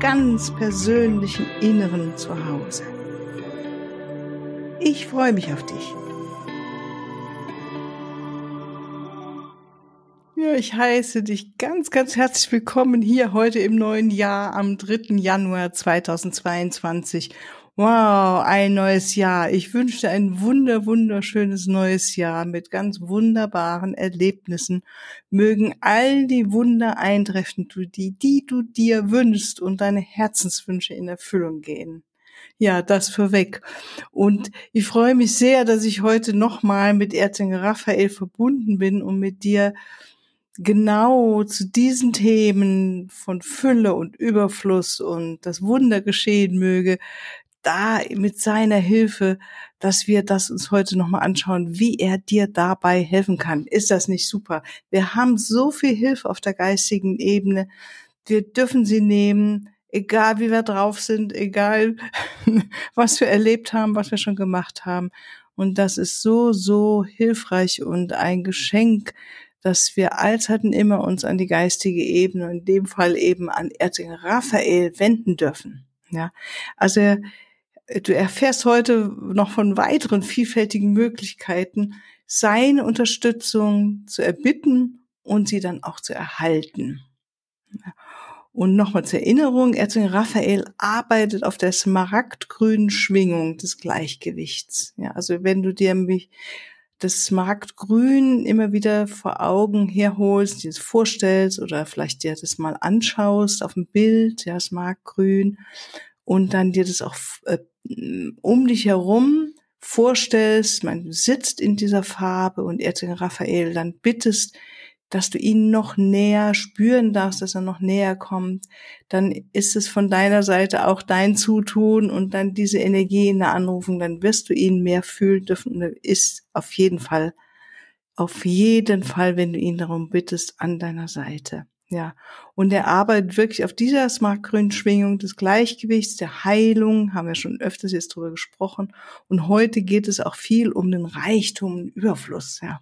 ganz persönlichen Inneren zu Hause. Ich freue mich auf dich. Ja, ich heiße dich ganz, ganz herzlich willkommen hier heute im neuen Jahr am 3. Januar 2022 Wow, ein neues Jahr. Ich wünsche dir ein wunder, wunderschönes neues Jahr mit ganz wunderbaren Erlebnissen. Mögen all die Wunder eintreffen, die, die du dir wünschst und deine Herzenswünsche in Erfüllung gehen. Ja, das vorweg. Und ich freue mich sehr, dass ich heute nochmal mit Erzengel Raphael verbunden bin und mit dir genau zu diesen Themen von Fülle und Überfluss und das Wunder geschehen möge, da mit seiner Hilfe, dass wir das uns heute nochmal anschauen, wie er dir dabei helfen kann. Ist das nicht super? Wir haben so viel Hilfe auf der geistigen Ebene. Wir dürfen sie nehmen, egal wie wir drauf sind, egal was wir erlebt haben, was wir schon gemacht haben. Und das ist so, so hilfreich und ein Geschenk, dass wir allzeiten immer uns an die geistige Ebene, in dem Fall eben an Erzengel Raphael wenden dürfen. Ja, also du erfährst heute noch von weiteren vielfältigen Möglichkeiten, seine Unterstützung zu erbitten und sie dann auch zu erhalten. Und nochmal zur Erinnerung, Erzengel Raphael arbeitet auf der smaragdgrünen Schwingung des Gleichgewichts. Ja, also wenn du dir das Smaragdgrün immer wieder vor Augen herholst, dir das vorstellst oder vielleicht dir das mal anschaust auf dem Bild, ja, Smaragdgrün, und dann dir das auch äh, um dich herum vorstellst, man sitzt in dieser Farbe und Erzengel Raphael dann bittest, dass du ihn noch näher spüren darfst, dass er noch näher kommt, dann ist es von deiner Seite auch dein Zutun und dann diese Energie in der Anrufung, dann wirst du ihn mehr fühlen dürfen und er ist auf jeden Fall, auf jeden Fall, wenn du ihn darum bittest, an deiner Seite. Ja, und er arbeitet wirklich auf dieser smartgrünen Schwingung des Gleichgewichts, der Heilung, haben wir schon öfters jetzt drüber gesprochen. Und heute geht es auch viel um den Reichtum und Überfluss, ja.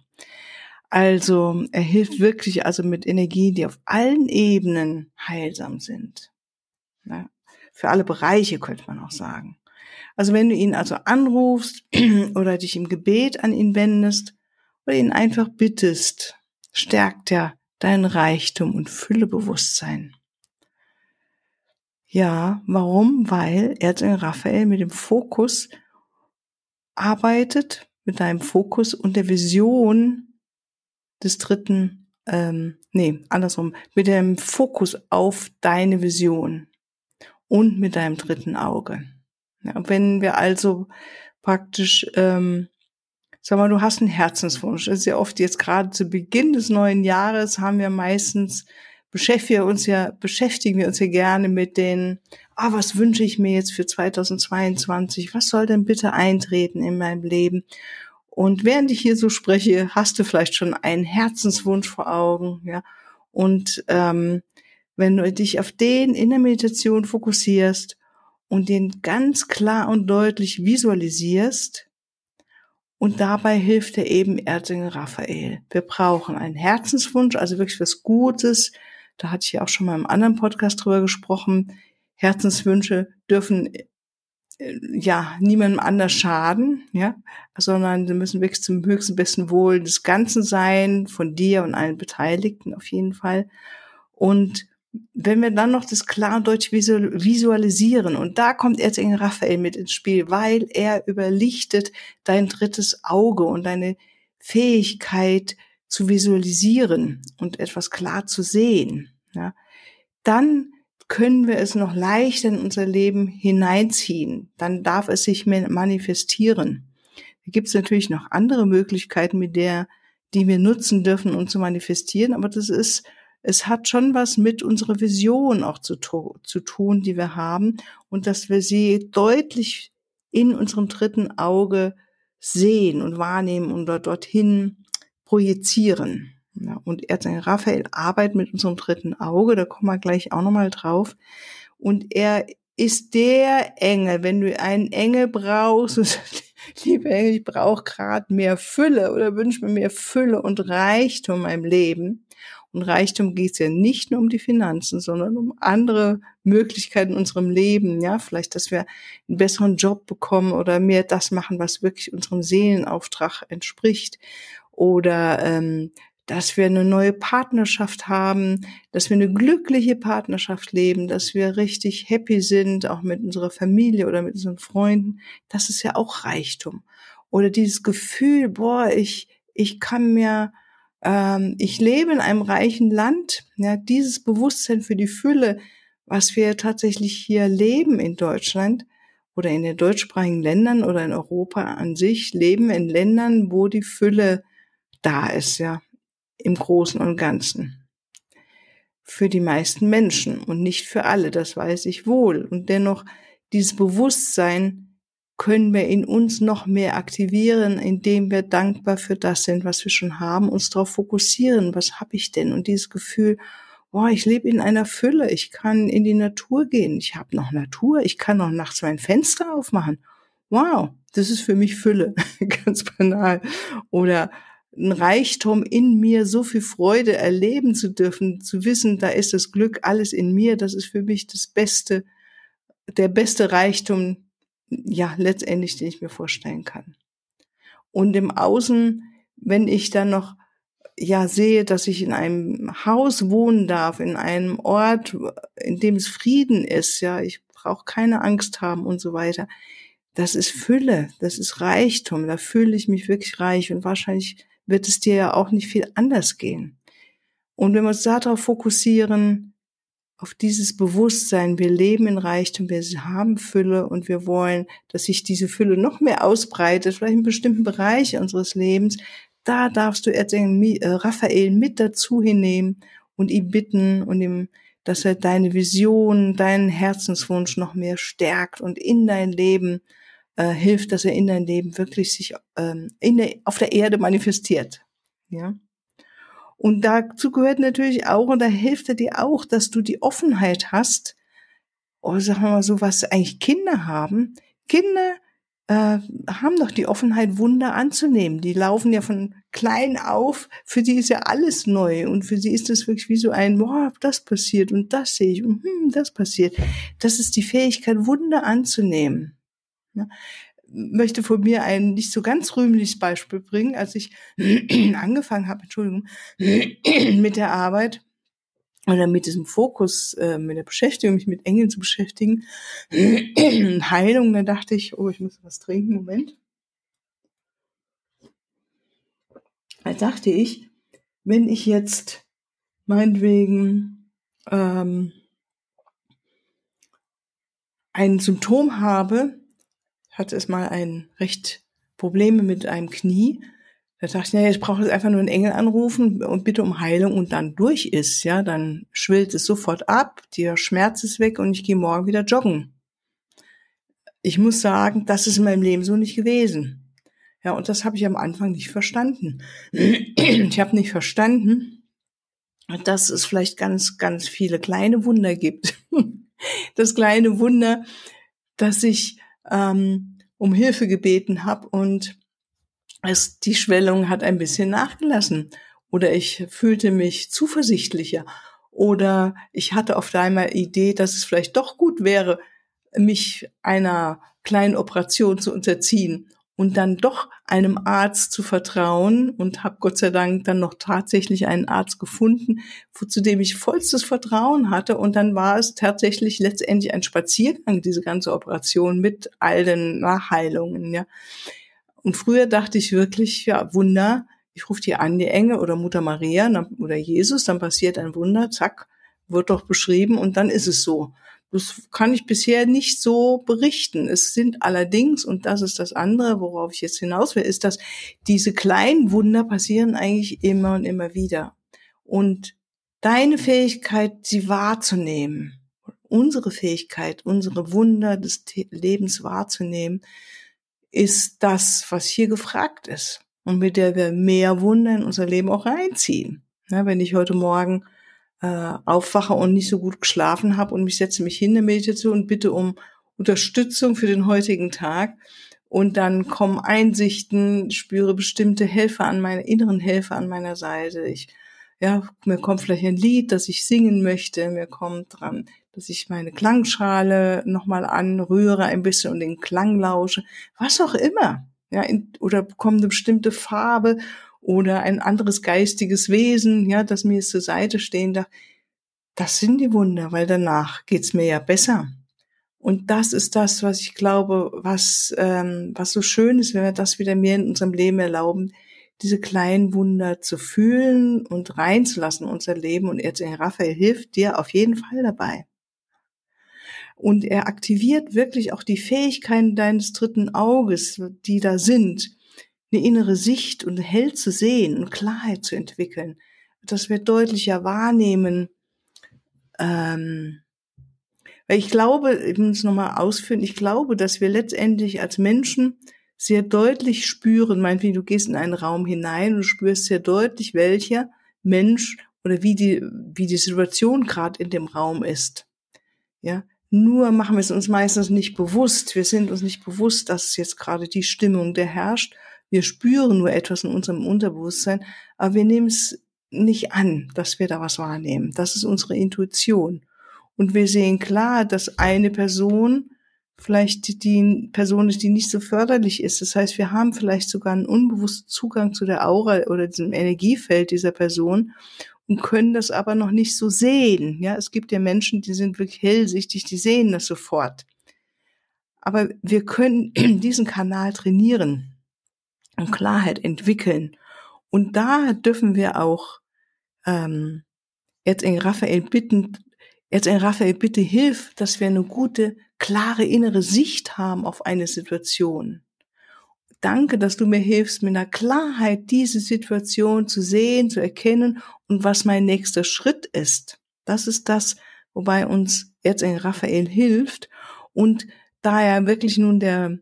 Also, er hilft wirklich also mit Energien, die auf allen Ebenen heilsam sind. Ja, für alle Bereiche könnte man auch sagen. Also, wenn du ihn also anrufst oder dich im Gebet an ihn wendest oder ihn einfach bittest, stärkt er dein Reichtum und Füllebewusstsein. Ja, warum? Weil Erzengel Raphael mit dem Fokus arbeitet, mit deinem Fokus und der Vision des dritten, ähm, nee, andersrum, mit dem Fokus auf deine Vision und mit deinem dritten Auge. Ja, wenn wir also praktisch ähm, Sag mal, du hast einen Herzenswunsch. Das ist ja oft jetzt gerade zu Beginn des neuen Jahres haben wir meistens beschäftigen wir uns ja, beschäftigen wir uns ja gerne mit den, ah, was wünsche ich mir jetzt für 2022? Was soll denn bitte eintreten in meinem Leben? Und während ich hier so spreche, hast du vielleicht schon einen Herzenswunsch vor Augen, ja. Und ähm, wenn du dich auf den in der Meditation fokussierst und den ganz klar und deutlich visualisierst, und dabei hilft er eben Erzengel Raphael. Wir brauchen einen Herzenswunsch, also wirklich was Gutes. Da hatte ich ja auch schon mal im anderen Podcast drüber gesprochen. Herzenswünsche dürfen äh, ja niemandem anders schaden, ja, sondern sie müssen wirklich zum höchsten besten Wohl des Ganzen sein, von dir und allen Beteiligten auf jeden Fall. Und wenn wir dann noch das klar und deutlich visualisieren, und da kommt Erzengel Raphael mit ins Spiel, weil er überlichtet dein drittes Auge und deine Fähigkeit zu visualisieren und etwas klar zu sehen, ja, dann können wir es noch leichter in unser Leben hineinziehen. Dann darf es sich manifestieren. Da gibt es natürlich noch andere Möglichkeiten, mit der, die wir nutzen dürfen, um zu manifestieren, aber das ist es hat schon was mit unserer Vision auch zu, zu tun, die wir haben und dass wir sie deutlich in unserem dritten Auge sehen und wahrnehmen und dort, dorthin projizieren. Ja, und Erzengel Raphael arbeitet mit unserem dritten Auge, da kommen wir gleich auch nochmal drauf. Und er ist der Engel, wenn du einen Engel brauchst, liebe Engel, ich brauche gerade mehr Fülle oder wünsche mir mehr Fülle und Reichtum in meinem Leben. Und Reichtum geht es ja nicht nur um die Finanzen, sondern um andere Möglichkeiten in unserem Leben. Ja, vielleicht, dass wir einen besseren Job bekommen oder mehr das machen, was wirklich unserem Seelenauftrag entspricht. Oder ähm, dass wir eine neue Partnerschaft haben, dass wir eine glückliche Partnerschaft leben, dass wir richtig happy sind, auch mit unserer Familie oder mit unseren Freunden. Das ist ja auch Reichtum. Oder dieses Gefühl, boah, ich, ich kann mir, ähm, ich lebe in einem reichen Land, ja, dieses Bewusstsein für die Fülle, was wir tatsächlich hier leben in Deutschland oder in den deutschsprachigen Ländern oder in Europa an sich, leben in Ländern, wo die Fülle da ist, ja im Großen und Ganzen. Für die meisten Menschen und nicht für alle, das weiß ich wohl. Und dennoch, dieses Bewusstsein können wir in uns noch mehr aktivieren, indem wir dankbar für das sind, was wir schon haben, uns darauf fokussieren, was habe ich denn? Und dieses Gefühl, boah, ich lebe in einer Fülle, ich kann in die Natur gehen, ich habe noch Natur, ich kann noch nachts mein Fenster aufmachen. Wow, das ist für mich Fülle, ganz banal. Oder ein Reichtum in mir, so viel Freude erleben zu dürfen, zu wissen, da ist das Glück alles in mir, das ist für mich das Beste, der beste Reichtum, ja, letztendlich, den ich mir vorstellen kann. Und im Außen, wenn ich dann noch, ja, sehe, dass ich in einem Haus wohnen darf, in einem Ort, in dem es Frieden ist, ja, ich brauche keine Angst haben und so weiter. Das ist Fülle, das ist Reichtum, da fühle ich mich wirklich reich und wahrscheinlich wird es dir ja auch nicht viel anders gehen. Und wenn wir uns darauf fokussieren, auf dieses Bewusstsein, wir leben in Reichtum, wir haben Fülle und wir wollen, dass sich diese Fülle noch mehr ausbreitet, vielleicht in bestimmten Bereichen unseres Lebens, da darfst du äh, Raphael mit dazu hinnehmen und ihn bitten und ihm, dass er deine Vision, deinen Herzenswunsch noch mehr stärkt und in dein Leben äh, hilft, dass er in dein Leben wirklich sich ähm, in der, auf der Erde manifestiert. Ja. Und dazu gehört natürlich auch, und da hilft er dir auch, dass du die Offenheit hast, oder sagen wir mal so, was eigentlich Kinder haben. Kinder äh, haben doch die Offenheit, Wunder anzunehmen. Die laufen ja von klein auf. Für die ist ja alles neu. Und für sie ist das wirklich wie so ein, boah, das passiert und das sehe ich und hm, das passiert. Das ist die Fähigkeit, Wunder anzunehmen. Ne? Möchte von mir ein nicht so ganz rühmliches Beispiel bringen, als ich angefangen habe, Entschuldigung, mit der Arbeit oder mit diesem Fokus, äh, mit der Beschäftigung, mich mit Engeln zu beschäftigen, Heilung, da dachte ich, oh, ich muss was trinken, Moment. Da dachte ich, wenn ich jetzt meinetwegen ähm, ein Symptom habe, hatte es mal ein recht Probleme mit einem Knie. Da dachte ich, naja, ich brauche jetzt einfach nur einen Engel anrufen und bitte um Heilung und dann durch ist, ja, dann schwillt es sofort ab, der Schmerz ist weg und ich gehe morgen wieder joggen. Ich muss sagen, das ist in meinem Leben so nicht gewesen. Ja, und das habe ich am Anfang nicht verstanden. Ich habe nicht verstanden, dass es vielleicht ganz, ganz viele kleine Wunder gibt. Das kleine Wunder, dass ich ähm, um Hilfe gebeten habe und es, die Schwellung hat ein bisschen nachgelassen. Oder ich fühlte mich zuversichtlicher. Oder ich hatte auf einmal Idee, dass es vielleicht doch gut wäre, mich einer kleinen Operation zu unterziehen und dann doch einem Arzt zu vertrauen und habe Gott sei Dank dann noch tatsächlich einen Arzt gefunden, zu dem ich vollstes Vertrauen hatte und dann war es tatsächlich letztendlich ein Spaziergang, diese ganze Operation mit all den Nachheilungen, ja. Und früher dachte ich wirklich, ja, Wunder, ich rufe die an, die Engel oder Mutter Maria oder Jesus, dann passiert ein Wunder, zack, wird doch beschrieben und dann ist es so. Das kann ich bisher nicht so berichten. Es sind allerdings, und das ist das andere, worauf ich jetzt hinaus will, ist, dass diese kleinen Wunder passieren eigentlich immer und immer wieder. Und deine Fähigkeit, sie wahrzunehmen, unsere Fähigkeit, unsere Wunder des Lebens wahrzunehmen, ist das, was hier gefragt ist und mit der wir mehr Wunder in unser Leben auch reinziehen. Ja, wenn ich heute Morgen äh, aufwache und nicht so gut geschlafen habe und mich setze mich hin in Meditation und bitte um Unterstützung für den heutigen Tag und dann kommen Einsichten, spüre bestimmte Helfer an meiner inneren Helfer an meiner Seite. Ich ja, mir kommt vielleicht ein Lied, das ich singen möchte, mir kommt dran, dass ich meine Klangschale nochmal anrühre ein bisschen und den Klang lausche, was auch immer. Ja, in, oder bekomme eine bestimmte Farbe oder ein anderes geistiges Wesen, ja, das mir zur Seite stehen darf. Das sind die Wunder, weil danach geht's mir ja besser. Und das ist das, was ich glaube, was, ähm, was so schön ist, wenn wir das wieder mehr in unserem Leben erlauben, diese kleinen Wunder zu fühlen und reinzulassen in unser Leben. Und Erzengel Raphael hilft dir auf jeden Fall dabei. Und er aktiviert wirklich auch die Fähigkeiten deines dritten Auges, die da sind, eine innere Sicht und hell zu sehen und Klarheit zu entwickeln, dass wir deutlicher wahrnehmen. Ähm, ich glaube, ich muss es nochmal ausführen, ich glaube, dass wir letztendlich als Menschen sehr deutlich spüren, meinetwegen, du gehst in einen Raum hinein und spürst sehr deutlich, welcher Mensch oder wie die, wie die Situation gerade in dem Raum ist. Ja, nur machen wir es uns meistens nicht bewusst. Wir sind uns nicht bewusst, dass jetzt gerade die Stimmung, der herrscht. Wir spüren nur etwas in unserem Unterbewusstsein, aber wir nehmen es nicht an, dass wir da was wahrnehmen. Das ist unsere Intuition. Und wir sehen klar, dass eine Person vielleicht die Person ist, die nicht so förderlich ist. Das heißt, wir haben vielleicht sogar einen unbewussten Zugang zu der Aura oder diesem Energiefeld dieser Person und können das aber noch nicht so sehen. Ja, es gibt ja Menschen, die sind wirklich hellsichtig, die sehen das sofort. Aber wir können diesen Kanal trainieren und Klarheit entwickeln. Und da dürfen wir auch ähm, jetzt in Raphael bitten, jetzt in Raphael bitte hilf, dass wir eine gute klare innere Sicht haben auf eine Situation. Danke, dass du mir hilfst, mit einer Klarheit diese Situation zu sehen, zu erkennen und was mein nächster Schritt ist. Das ist das, wobei uns Erzengel Raphael hilft. Und da er wirklich nun der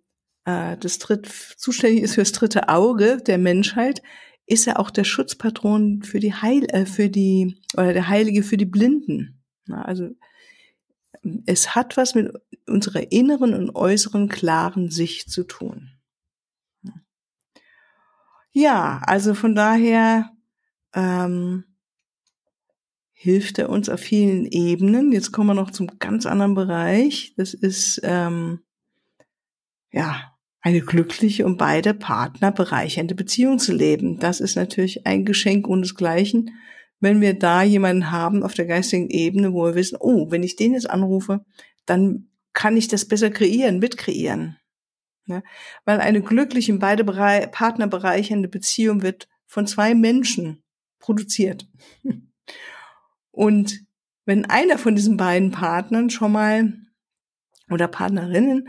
äh, das dritt, zuständig ist für das dritte Auge der Menschheit, ist er auch der Schutzpatron für die Heil, äh, für die oder der Heilige für die Blinden. Na, also es hat was mit unserer inneren und äußeren klaren Sicht zu tun. Ja, also von daher ähm, hilft er uns auf vielen Ebenen. Jetzt kommen wir noch zum ganz anderen Bereich. Das ist ähm, ja eine glückliche und beide Partner bereichernde Beziehung zu leben. Das ist natürlich ein Geschenk ohnesgleichen wenn wir da jemanden haben auf der geistigen Ebene, wo wir wissen, oh, wenn ich den jetzt anrufe, dann kann ich das besser kreieren, mitkreieren. Ja? Weil eine glückliche, beide Partner bereichernde Beziehung wird von zwei Menschen produziert. Und wenn einer von diesen beiden Partnern schon mal oder Partnerinnen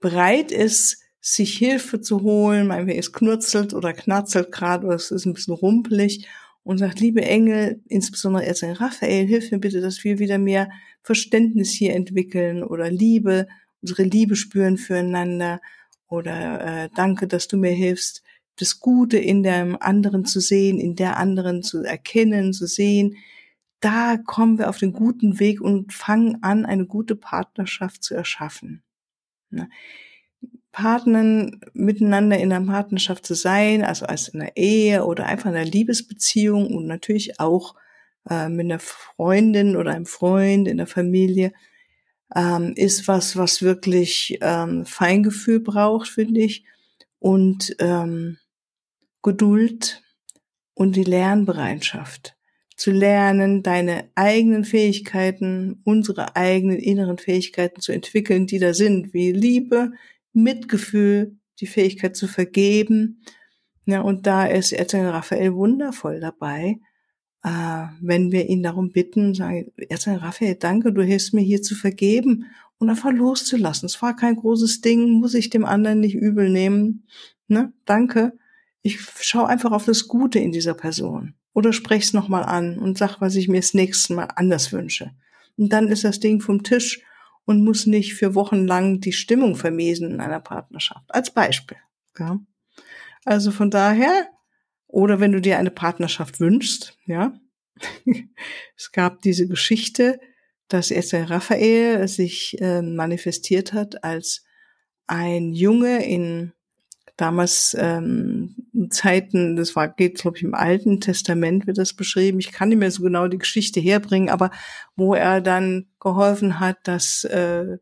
bereit ist, sich Hilfe zu holen, meinetwegen es knurzelt oder knarzelt gerade oder es ist ein bisschen rumpelig und sagt, liebe Engel, insbesondere Erzengel Raphael, hilf mir bitte, dass wir wieder mehr Verständnis hier entwickeln oder Liebe, unsere Liebe spüren füreinander oder äh, danke, dass du mir hilfst, das Gute in dem anderen zu sehen, in der anderen zu erkennen, zu sehen. Da kommen wir auf den guten Weg und fangen an, eine gute Partnerschaft zu erschaffen. Ne? Partnern miteinander in einer Partnerschaft zu sein, also als in einer Ehe oder einfach in einer Liebesbeziehung und natürlich auch äh, mit einer Freundin oder einem Freund in der Familie, ähm, ist was, was wirklich ähm, Feingefühl braucht, finde ich, und ähm, Geduld und die Lernbereitschaft. Zu lernen, deine eigenen Fähigkeiten, unsere eigenen inneren Fähigkeiten zu entwickeln, die da sind, wie Liebe, Mitgefühl, die Fähigkeit zu vergeben. Ja, und da ist Erzengel Raphael wundervoll dabei, äh, wenn wir ihn darum bitten, sagen, Erzengel Raphael, danke, du hilfst mir hier zu vergeben und einfach loszulassen. Es war kein großes Ding, muss ich dem anderen nicht übel nehmen. Ne? Danke. Ich schaue einfach auf das Gute in dieser Person. oder sprech's nochmal an und sag, was ich mir das nächste Mal anders wünsche. Und dann ist das Ding vom Tisch und muss nicht für Wochen lang die Stimmung vermesen in einer Partnerschaft. Als Beispiel. Ja. Also von daher, oder wenn du dir eine Partnerschaft wünschst, ja. es gab diese Geschichte, dass Esther Raphael sich äh, manifestiert hat als ein Junge in damals ähm, Zeiten, das war, geht, glaube ich, im Alten Testament wird das beschrieben. Ich kann nicht mehr so genau die Geschichte herbringen, aber wo er dann geholfen hat, dass äh,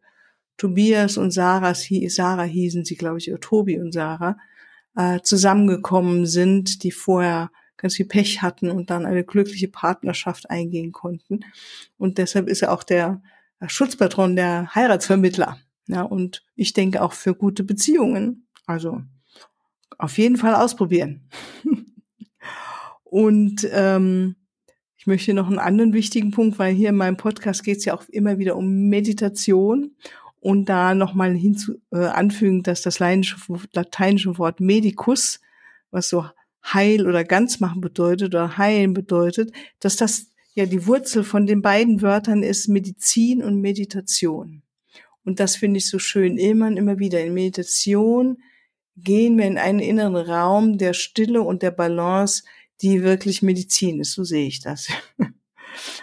Tobias und Sarah, Sarah hießen sie, glaube ich, oder Tobi und Sarah, äh, zusammengekommen sind, die vorher ganz viel Pech hatten und dann eine glückliche Partnerschaft eingehen konnten. Und deshalb ist er auch der Schutzpatron der Heiratsvermittler. Ja, und ich denke auch für gute Beziehungen. Also auf jeden Fall ausprobieren. und ähm, ich möchte noch einen anderen wichtigen Punkt, weil hier in meinem Podcast geht es ja auch immer wieder um Meditation und da nochmal hinzu äh, anfügen, dass das lateinische Wort medicus, was so heil oder ganz machen bedeutet oder heilen bedeutet, dass das ja die Wurzel von den beiden Wörtern ist Medizin und Meditation. Und das finde ich so schön immer und immer wieder. In Meditation gehen wir in einen inneren Raum der Stille und der Balance, die wirklich Medizin ist. So sehe ich das.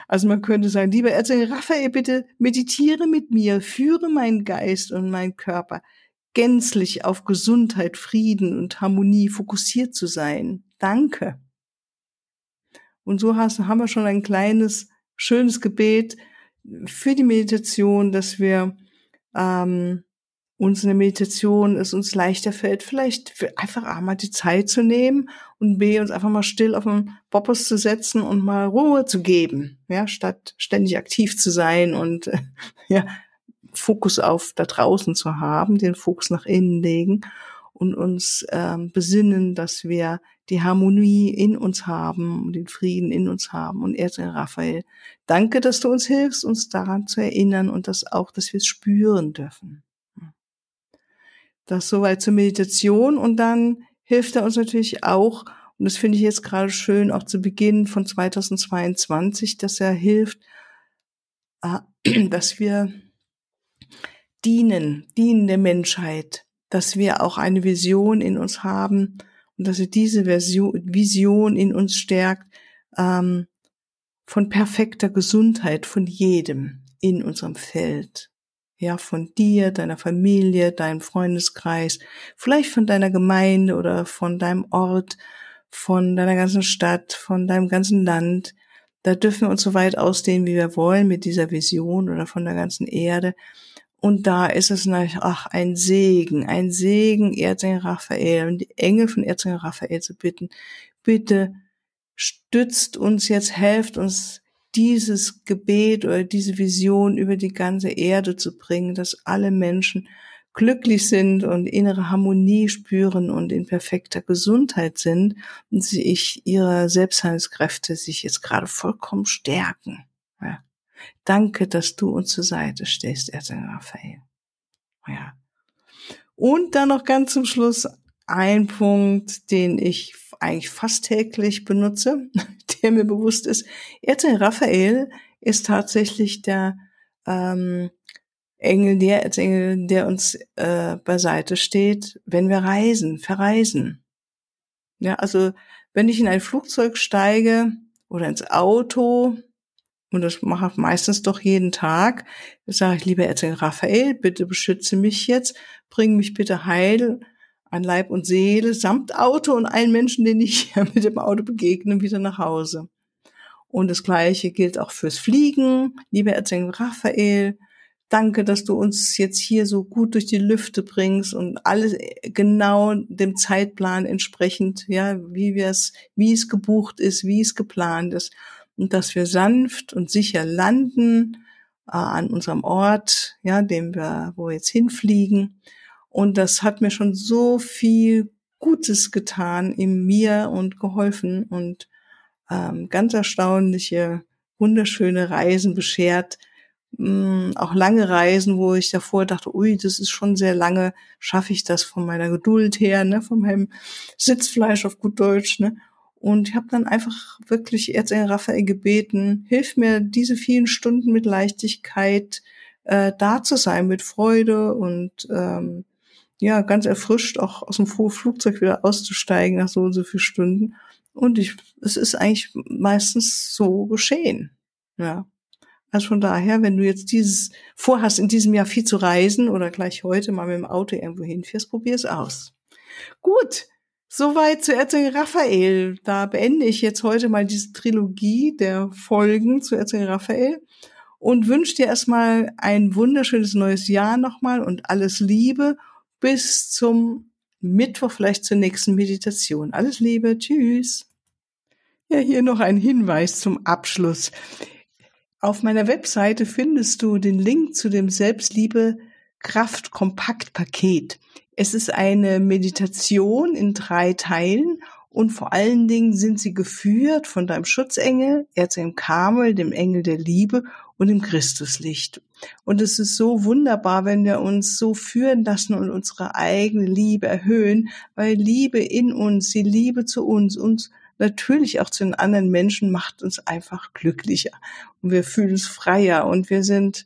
Also man könnte sagen, lieber Erzengel Raphael, bitte meditiere mit mir, führe meinen Geist und meinen Körper gänzlich auf Gesundheit, Frieden und Harmonie fokussiert zu sein. Danke. Und so haben wir schon ein kleines, schönes Gebet für die Meditation, dass wir ähm, uns eine Meditation es uns leichter fällt, vielleicht einfach einmal die Zeit zu nehmen und B, uns einfach mal still auf den Boppus zu setzen und mal Ruhe zu geben, ja, statt ständig aktiv zu sein und ja, Fokus auf da draußen zu haben, den Fokus nach innen legen und uns ähm, besinnen, dass wir die Harmonie in uns haben den Frieden in uns haben. Und Erzengel Raphael, danke, dass du uns hilfst, uns daran zu erinnern und das auch, dass wir es spüren dürfen. Das soweit zur Meditation und dann hilft er uns natürlich auch, und das finde ich jetzt gerade schön, auch zu Beginn von 2022, dass er hilft, äh, dass wir dienen, dienen der Menschheit, dass wir auch eine Vision in uns haben und dass er diese Vision in uns stärkt ähm, von perfekter Gesundheit von jedem in unserem Feld ja, von dir, deiner Familie, deinem Freundeskreis, vielleicht von deiner Gemeinde oder von deinem Ort, von deiner ganzen Stadt, von deinem ganzen Land. Da dürfen wir uns so weit ausdehnen, wie wir wollen mit dieser Vision oder von der ganzen Erde. Und da ist es natürlich, ach, ein Segen, ein Segen, Erzengel Raphael und die Engel von Erzengel Raphael zu bitten, bitte stützt uns jetzt, helft uns dieses Gebet oder diese Vision über die ganze Erde zu bringen, dass alle Menschen glücklich sind und innere Harmonie spüren und in perfekter Gesundheit sind und sich ihre Selbstheilungskräfte sich jetzt gerade vollkommen stärken. Ja. Danke, dass du uns zur Seite stehst, Erzengel Raphael. Ja. Und dann noch ganz zum Schluss ein Punkt, den ich eigentlich fast täglich benutze, der mir bewusst ist. Erzengel Raphael ist tatsächlich der ähm, Engel, der Erzengel, der uns äh, beiseite steht, wenn wir reisen, verreisen. Ja, also wenn ich in ein Flugzeug steige oder ins Auto, und das mache ich meistens doch jeden Tag, sage ich, lieber Erzengel Raphael, bitte beschütze mich jetzt, bring mich bitte heil an Leib und Seele, samt Auto und allen Menschen, denen ich mit dem Auto begegne, wieder nach Hause. Und das Gleiche gilt auch fürs Fliegen. Lieber Erzengel Raphael, danke, dass du uns jetzt hier so gut durch die Lüfte bringst und alles genau dem Zeitplan entsprechend, ja, wie wir es, wie es gebucht ist, wie es geplant ist. Und dass wir sanft und sicher landen äh, an unserem Ort, ja, dem wir, wo wir jetzt hinfliegen und das hat mir schon so viel Gutes getan in mir und geholfen und ähm, ganz erstaunliche, wunderschöne Reisen beschert. Ähm, auch lange Reisen, wo ich davor dachte, ui, das ist schon sehr lange, schaffe ich das von meiner Geduld her, ne, von meinem Sitzfleisch auf gut Deutsch, ne? Und ich habe dann einfach wirklich Erzengel Raphael gebeten, hilf mir diese vielen Stunden mit Leichtigkeit äh, da zu sein, mit Freude und ähm, ja, ganz erfrischt auch aus dem Flugzeug wieder auszusteigen nach so und so vielen Stunden. Und ich, es ist eigentlich meistens so geschehen. Ja. Also von daher, wenn du jetzt dieses vorhast, in diesem Jahr viel zu reisen oder gleich heute mal mit dem Auto irgendwo hinfährst, probier es aus. Gut. Soweit zu Erzengel Raphael. Da beende ich jetzt heute mal diese Trilogie der Folgen zu Erzengel Raphael und wünsche dir erstmal ein wunderschönes neues Jahr nochmal und alles Liebe bis zum Mittwoch, vielleicht zur nächsten Meditation. Alles Liebe, tschüss. Ja, hier noch ein Hinweis zum Abschluss. Auf meiner Webseite findest du den Link zu dem Selbstliebe Kraft Kompakt Paket. Es ist eine Meditation in drei Teilen und vor allen Dingen sind sie geführt von deinem Schutzengel, Erzengel Kamel, dem Engel der Liebe und dem Christuslicht. Und es ist so wunderbar, wenn wir uns so führen lassen und unsere eigene Liebe erhöhen, weil Liebe in uns, die Liebe zu uns, uns natürlich auch zu den anderen Menschen macht uns einfach glücklicher und wir fühlen uns freier und wir sind